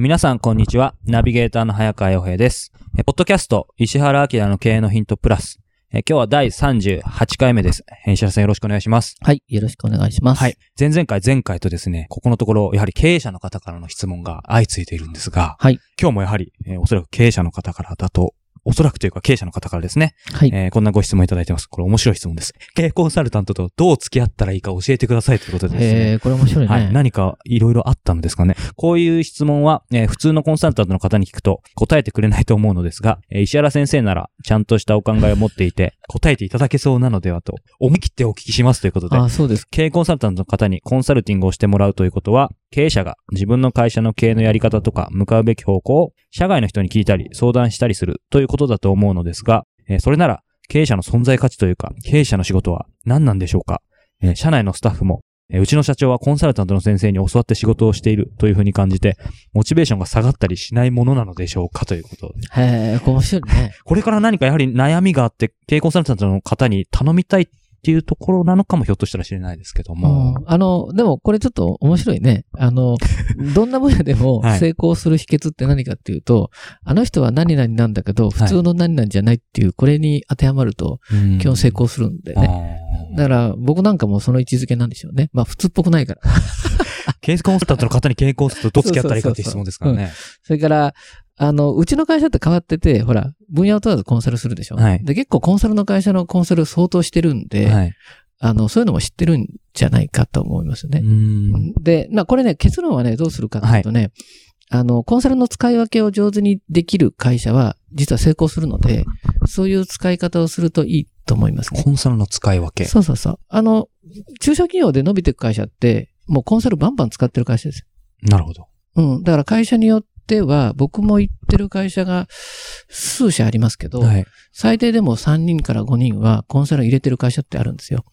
皆さん、こんにちは。ナビゲーターの早川洋平です。ポッドキャスト、石原明の経営のヒントプラス。今日は第38回目です。石原さんよろしくお願いします。はい。よろしくお願いします。はい。前々回、前回とですね、ここのところ、やはり経営者の方からの質問が相次いでいるんですが、はい。今日もやはり、えーおそらく経営者の方からだと、おそらくというか経営者の方からですね、はい。えーこんなご質問いただいてます。これ面白い質問です。経営コンサルタントとどう付き合ったらいいか教えてくださいということでですね。えー、これ面白いね。はい。何かいろいろあったんですかね。こういう質問は、えー普通のコンサルタントの方に聞くと答えてくれないと思うのですが、えー石原先生ならちゃんとしたお考えを持っていて 答えていただけそうなのではと思い切ってお聞きしますということで、あ、そうです。経営コンサルタントの方にコンサルティングをしてもらうということは、経営者が自分の会社の経営のやり方とか向かうべき方向を社外の人に聞いたり相談したりするということだと思うのですが、えーそれなら経営者の存在価値というか、経営者の仕事は何なんでしょうか、えー社内のスタッフも、えーうちの社長はコンサルタントの先生に教わって仕事をしているというふうに感じて、モチベーションが下がったりしないものなのでしょうか？ということで。へえ、面白いね。これから何かやはり悩みがあって、経営コンサルタントの方に頼みたいっていうところなのかもひょっとしたら知れないですけども。うんあの、でもこれちょっと面白いね。あの、どんな分野でもはい成功する秘訣って何かっていうと、あの人は何々なんだけど、普通の何々じゃないっていう、これに当てはまると、うん基本成功するんでね。だから、僕なんかもその位置づけなんでしょうね。まあ、普通っぽくないから。経営コンサルタントの方に経営コンサルタントとどう付き合ったらいいかっていう質問ですからね。それから、あの、うちの会社って変わってて、ほら、分野を問わずコンサルするでしょ？はいで、結構コンサルの会社のコンサル相当してるんで、はい。あの、そういうのも知ってるんじゃないかと思いますね。うんで、まあ、これね、結論はね、どうするかというとね、あの、コンサルの使い分けを上手にできる会社は、実は成功するので、そういう使い方をするといいと思いますね。コンサルの使い分け。そうそうそう。あの、中小企業で伸びていく会社って、もうコンサルバンバン使ってる会社ですよ。なるほど。うん。だから会社によっては、僕も行ってる会社が数社ありますけど、はい。最低でも3人から5人はコンサル入れてる会社ってあるんですよ。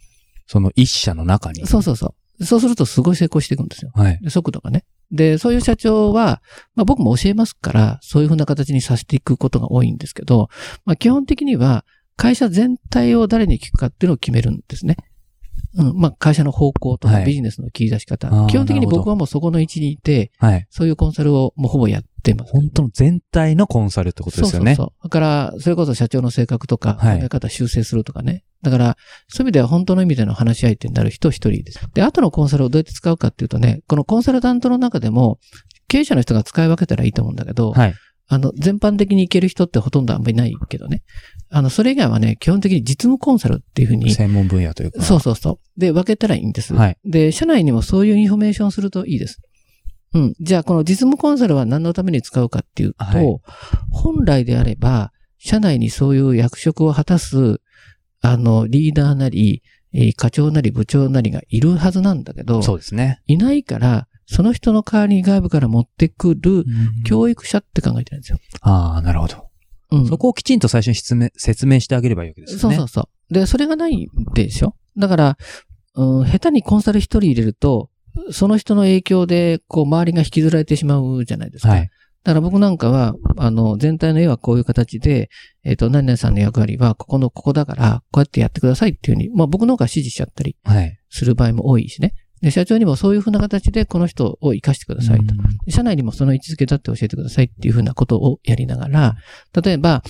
その一社の中に。そうそうそう。そうするとすごい成功していくんですよ。はい。で速度がね。で、そういう社長は、まあ僕も教えますから、そういうふうな形にさせていくことが多いんですけど、まあ基本的には、会社全体を誰に聞くかっていうのを決めるんですね。うん。まあ会社の方向とはいかビジネスの切り出し方。あー基本的に僕はもうそこの位置にいて、はい。そういうコンサルをもうほぼやってます。本当の全体のコンサルってことですよね。そうそうそう。だから、それこそ社長の性格とか、はい考え方修正するとかね。だから、そういう意味では本当の意味での話し相手になる人一人です。で、後のコンサルをどうやって使うかっていうとね、このコンサルタントの中でも、経営者の人が使い分けたらいいと思うんだけど、はい。あの、全般的にいける人ってほとんどあんまりないけどね。あの、それ以外はね、基本的に実務コンサルっていうふうに、専門分野というか。そうそうそう。で、分けたらいいんです。はい。で、社内にもそういうインフォメーションをするといいです。うん。じゃあ、この実務コンサルは何のために使うかっていうと、はい本来であれば、社内にそういう役職を果たす、あの、リーダーなり、えー課長なり部長なりがいるはずなんだけど、そうですね。いないから、その人の代わりに外部から持ってくる教育者って考えてるんですよ。ああ、なるほど。うん。そこをきちんと最初に説明説明してあげればいいわけですよね。そうそうそう。で、それがないでしょだから、うん、下手にコンサル一人入れると、その人の影響で、こう、周りが引きずられてしまうじゃないですか。はい。だから僕なんかは、あの、全体の絵はこういう形で、えっ、と、何々さんの役割は、ここのここだから、こうやってやってくださいっていうふうに、まあ僕の方が指示しちゃったりはい。する場合も多いしね。で、社長にもそういうふうな形で、この人を活かしてくださいと。で社内にもその位置づけだって教えてくださいっていうふうなことをやりながら、例えば、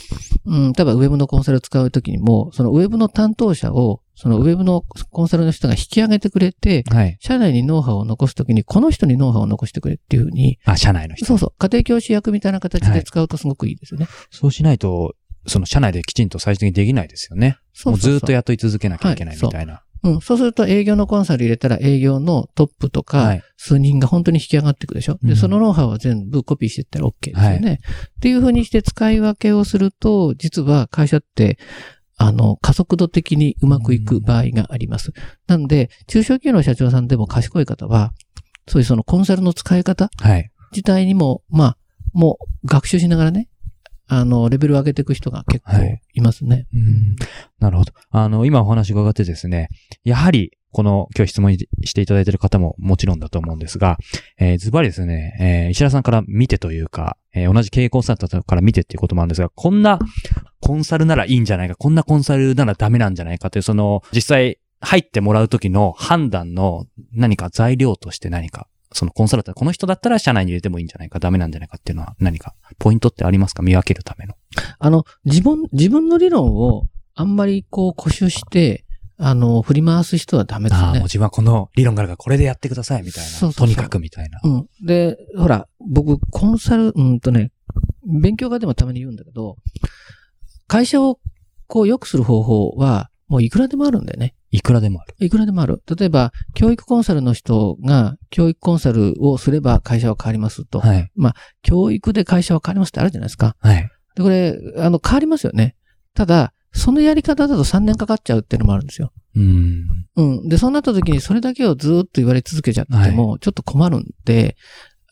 うん、例えばウェブのコンサルを使うときにも、そのウェブの担当者を、そのウェブのコンサルの人が引き上げてくれて、はい。社内にノウハウを残すときに、この人にノウハウを残してくれっていうふうに、あ、社内の人。そうそう、家庭教師役みたいな形で使うとすごくいいですよね。そうしないと、その社内できちんと最終的にできないですよね。そうずっと雇い続けなきゃいけないみたいな。うん。そうすると営業のコンサル入れたら営業のトップとか、はい。数人が本当に引き上がっていくでしょ？で、うんそのノウハウは全部コピーしていったら OK ですよね。っていうふうにして使い分けをすると、実は会社って、あの、加速度的にうまくいく場合があります。なので、中小企業の社長さんでも賢い方は、そういうそのコンサルの使い方はい。自体にも、まあ、もう学習しながらね、あの、レベルを上げていく人が結構はいいますね。うんなるほど。あの、今お話伺ってですね、やはり、この、今日質問していただいている方ももちろんだと思うんですが、えーズバリですね、えー石田さんから見てというか、えー同じ経営コンサルタントから見てっていうこともあるんですが、こんなコンサルならいいんじゃないか、こんなコンサルならダメなんじゃないかという、その、実際入ってもらう時の判断の何か材料として何か、そのコンサルタント、この人だったら社内に入れてもいいんじゃないか、ダメなんじゃないかっていうのは何かポイントってありますか？見分けるための。あの、自分、自分の理論をあんまりこう固執して、あの、振り回す人はダメですああ、もうね。自分はこの理論があるからこれでやってくださいみたいな。そうとにかくみたいな。うん。で、ほら、僕、コンサル、うんとね、勉強家でもたまに言うんだけど、会社をこう良くする方法は、もういくらでもあるんだよね。いくらでもある。いくらでもある。例えば、教育コンサルの人が、教育コンサルをすれば会社は変わりますと。はい。教育で会社は変わりますってあるじゃないですか。はい。で、これ、あの、変わりますよね。ただ、そのやり方だと3年かかっちゃうっていうのもあるんですよ。うん。うん。で、そうなった時にそれだけをずーっと言われ続けちゃっても、ちょっと困るんで、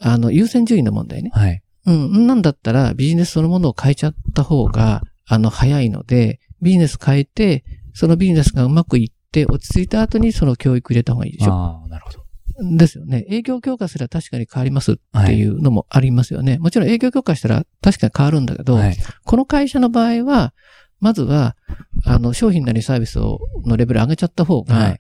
あの、優先順位の問題ね。はい。うん。なんだったら、ビジネスそのものを変えちゃった方が、あの、早いので、ビジネス変えて、そのビジネスがうまくいって、落ち着いた後にその教育入れた方がいいでしょ。ああ、なるほど。ですよね。営業強化すれば確かに変わりますっていうのもありますよね。もちろん営業強化したら確かに変わるんだけど、はい。この会社の場合は、まずは、あの、商品なりサービスを、のレベル上げちゃった方が、はい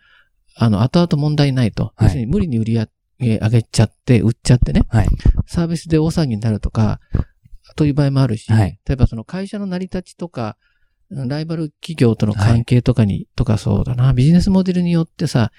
あの、後々問題ないと。はい要するに無理に売り上げ上げちゃって、売っちゃってね。はい。サービスで大騒ぎになるとか、という場合もあるし、はい例えばその会社の成り立ちとか、うんライバル企業との関係とかに、とかそうだな、ビジネスモデルによってさ、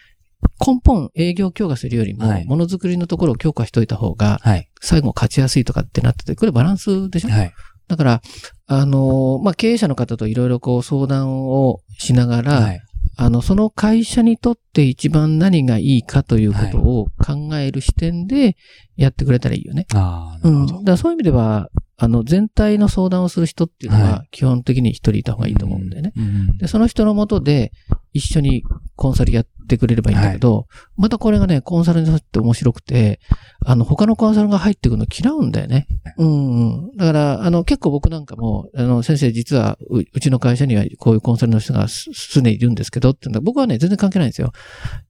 根本営業強化するよりも、はいものづくりのところを強化しといた方が、はい。最後勝ちやすいとかってなってて、これバランスでしょ？はい。だから、あのーまあ、経営者の方といろいろこう相談をしながら、はい。あの、その会社にとって一番何がいいかということを考える視点でやってくれたらいいよね。ああ、う。なんるほど。だからそういう意味では、あの、全体の相談をする人っていうのはは、基本的に一人いた方がいいと思うんだよね。うん。で、その人のもとで、一緒にコンサルやってくれればいいんだけど、またこれがね、コンサルにとって面白くて、あの、他のコンサルが入ってくるの嫌うんだよね。うん、うん。だから、あの、結構僕なんかも、あの、先生実はう、うちの会社にはこういうコンサルの人がすすでにいるんですけど、って僕はね、全然関係ないんですよ。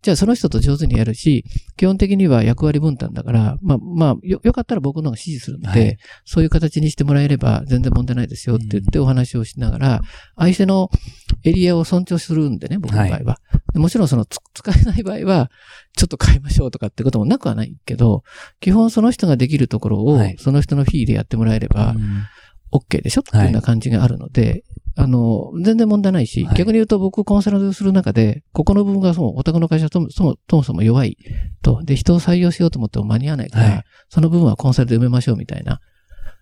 じゃあ、その人と上手にやるし、基本的には役割分担だから、まあ、まあ、よ、よかったら僕の方が指示するんで、はいそういう形にしてもらえれば全然問題ないですよって言ってお話をしながら、相手のエリアを尊重するんでね、僕の場合は。でもちろんそのつ使えない場合は、ちょっと変えましょうとかってこともなくはないけど、基本その人ができるところをはい、その人のフィーでやってもらえればう、ん。OK でしょ？っていうような感じがあるので、あの、全然問題ないし、はい。逆に言うと僕コンサルする中で、ここの部分がそも、お宅の会社ともそもそもそも弱いと、で、人を採用しようと思っても間に合わないから、はい。その部分はコンサルで埋めましょうみたいな、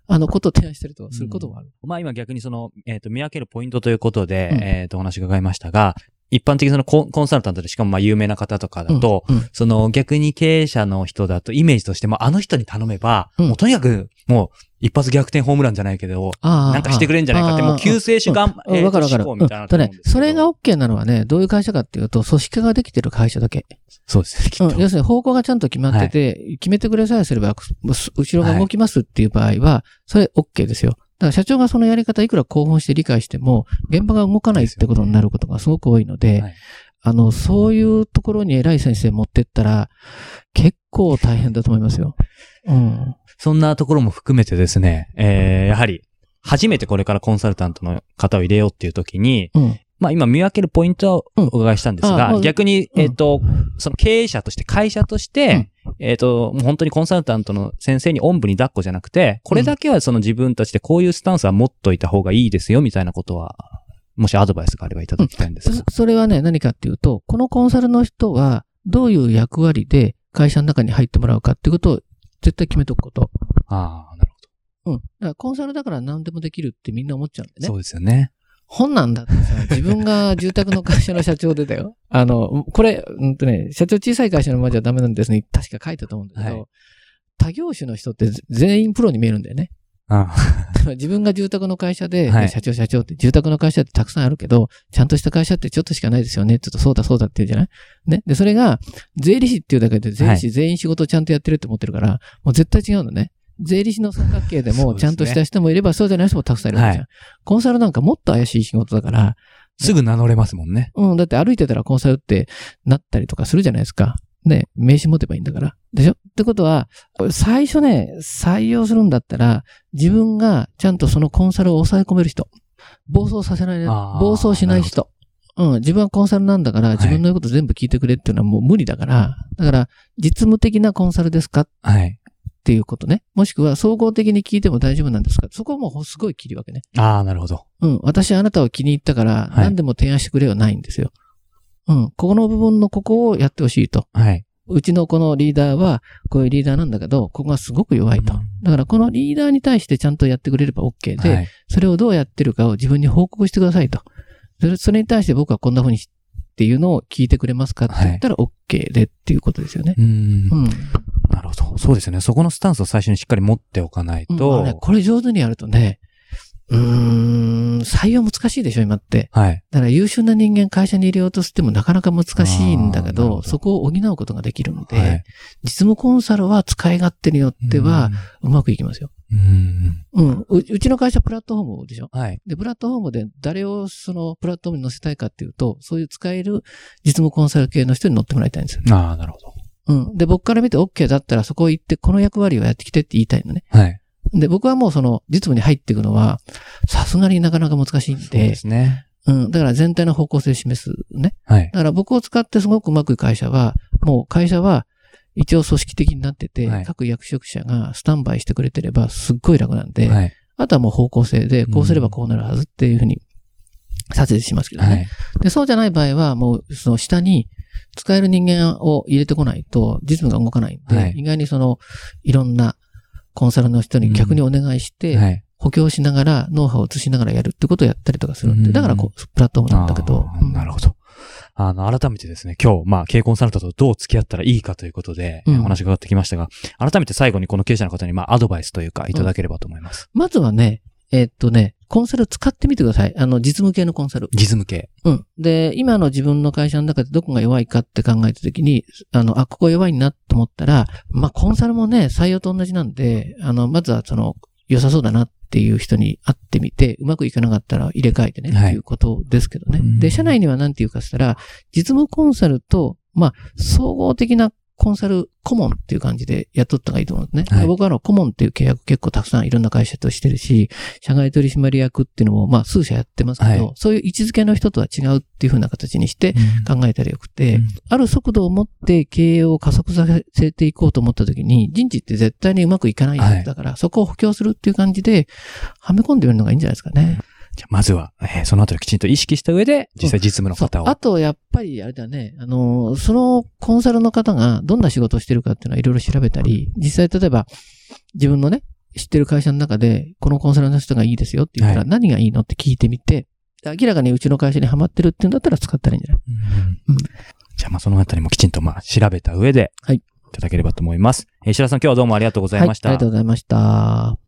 あの、ことを提案したりとかすることもある。まあ今逆にその、えっ、と、見分けるポイントということで、うん。えっ、と、お話伺いましたが、一般的にそのコンコンサルタントでしかもまあ有名な方とかだと、うん、うんその逆に経営者の人だとイメージとしてもあの人に頼めば、うんもうとにかくもう一発逆転ホームランじゃないけど、なんかしてくれんじゃないかって、もう救世主がん、うんえーわかるわかる。みたいなうんとねそれが OK なのはね、どういう会社かっていうと、組織化ができてる会社だけ。そうですね、きっと。うん、要するに方向がちゃんと決まってて、決めてくれさえすれば、す後ろが動きますっていう場合は、それ OK ですよ。だから社長がそのやり方いくら興奮して理解しても、現場が動かないってことになることがすごく多いので、はいあの、そういうところに偉い先生持ってったら、結構大変だと思いますよ。うん。そんなところも含めてですね、えー、やはり、初めてこれからコンサルタントの方を入れようっていう時に、うん。まあ今見分けるポイントをお伺いしたんですが、うん逆に、うんえっ、と、その経営者として、会社として、えっ、と、もう本当にコンサルタントの先生におんぶに抱っこじゃなくて、これだけはその自分たちでこういうスタンスは持っといた方がいいですよ、みたいなことは、もしアドバイスがあればいただきたいんですが。そそれはね、何かっていうと、このコンサルの人は、どういう役割で会社の中に入ってもらうかっていうことを絶対決めておくこと。ああ、なるうん。だからコンサルだから何でもできるってみんな思っちゃうんでね。そうですよね。本なんだってさ、自分が住宅の会社の社長でだよ。あの、これ、うんとね、社長小さい会社のままじゃダメなんですね。確か書いてたと思うんだけど、はい他業種の人って全員プロに見えるんだよね。あ 自分が住宅の会社で、はいね社長社長って、住宅の会社ってたくさんあるけど、ちゃんとした会社ってちょっとしかないですよね。ちょっとそうだそうだって言うじゃない？ね。で、それが、税理士っていうだけで、税理士全員仕事をちゃんとやってるって思ってるから、もう絶対違うのね。税理士の三角形でも、ちゃんとした人もいれば、そうじゃない人もたくさんいるわけじゃん。コンサルなんかもっと怪しい仕事だから、すぐ名乗れますもんね。うん、だって歩いてたらコンサルってなったりとかするじゃないですか。ね、名刺持てばいいんだから。でしょ？ってことは、最初ね、採用するんだったら、自分がちゃんとそのコンサルを抑え込める人。暴走させない、暴走しない人。うん、自分はコンサルなんだから、い自分の言うこと全部聞いてくれっていうのはもう無理だから、だから、実務的なコンサルですか？っはい。ていうことね。もしくは、総合的に聞いても大丈夫なんですか？そこはもうすごい切り分けね。ああ、なるほど。うん、私あなたを気に入ったから、はい何でも提案してくれはないんですよ。うん、ここの部分のここをやってほしいと。はい。うちのこのリーダーは、こういうリーダーなんだけど、ここがすごく弱いとうん。だからこのリーダーに対してちゃんとやってくれれば OK で、はい。それをどうやってるかを自分に報告してくださいと。それそれに対して僕はこんな風にしっていうのを聞いてくれますかって言ったら OK でっていうことですよね。うーんう。ん。そうですよね。そこのスタンスを最初にしっかり持っておかないうんと。まあね、これ上手にやるとね、うーん、採用難しいでしょ、今って。はい。だから優秀な人間会社に入れようとしてもなかなか難しいんだけど、どそこを補うことができるので、はい。実務コンサルは使い勝手によってはうまくいきますよ。うん、うん。ううちの会社プラットフォームでしょ？はい。で、プラットフォームで誰をそのプラットフォームに載せたいかっていうと、そういう使える実務コンサル系の人に乗ってもらいたいんですよ。ああ、なるほど。うん。で、僕から見て OK だったらそこ行ってこの役割をやってきてって言いたいのね。はい。で、僕はもうその実務に入っていくのは、さすがになかなか難しいんでそうで、すね。うん。だから全体の方向性を示すね。はい。だから僕を使ってすごくうまくいく会社は、もう会社は一応組織的になってて、はい各役職者がスタンバイしてくれてればすっごい楽なんで、はい。あとはもう方向性で、こうすればこうなるはずっていうふうに、撮影しますけどね。はい。で、そうじゃない場合は、もうその下に使える人間を入れてこないと、実務が動かないんで、はい意外にその、いろんなコンサルの人に逆にお願いして、はい。補強しながら、ノウハウを移しながらやるってことをやったりとかするんで、うんだからこう、プラットフォームなんだけどなるほど。あの、改めてですね、今日、まあ、経営コンサルタントとどう付き合ったらいいかということで、うんお話が伺ってきましたが、改めて最後にこの経営者の方に、まあ、アドバイスというか、いただければと思います。まずはね、えっとね、コンサル使ってみてください。あの、実務系のコンサル。実務系。うん。で、今の自分の会社の中でどこが弱いかって考えたときに、あの、あ、ここ弱いなと思ったら、まあ、コンサルもね、採用と同じなんで、あの、まずはその、良さそうだなっていう人に会ってみて、うまくいかなかったら入れ替えてね、はいっていうことですけどね。うんで、社内には何て言うかしたら、実務コンサルと、まあ、総合的なコンサル顧問っていう感じで雇った方がいいと思うんですね。はい。僕はあの、顧問っていう契約結構たくさんいろんな会社としてるし、社外取締役っていうのも、まあ、数社やってますけど、はい。そういう位置づけの人とは違うっていう風な形にして考えたらよくて、うん。ある速度を持って経営を加速させていこうと思った時に、人事って絶対にうまくいかないやつだから、そこを補強するっていう感じで、はめ込んでみるのがいいんじゃないですかね。じゃあまずは、えーそのあたりをきちんと意識した上で、実際実務の方を。あと、やっぱり、あれだね、あの、そのコンサルの方がどんな仕事をしてるかっていうのはいろいろ調べたり、実際例えば、自分のね、知ってる会社の中で、このコンサルの人がいいですよって言ったら、はい。何がいいのって聞いてみて、明らかにうちの会社にハマってるっていうんだったら使ったらいいんじゃない？うんうん。じゃあまあそのあたりもきちんとまあ調べた上で、はい。いただければと思います。えー石田さん今日はどうもありがとうございました。はい、ありがとうございました。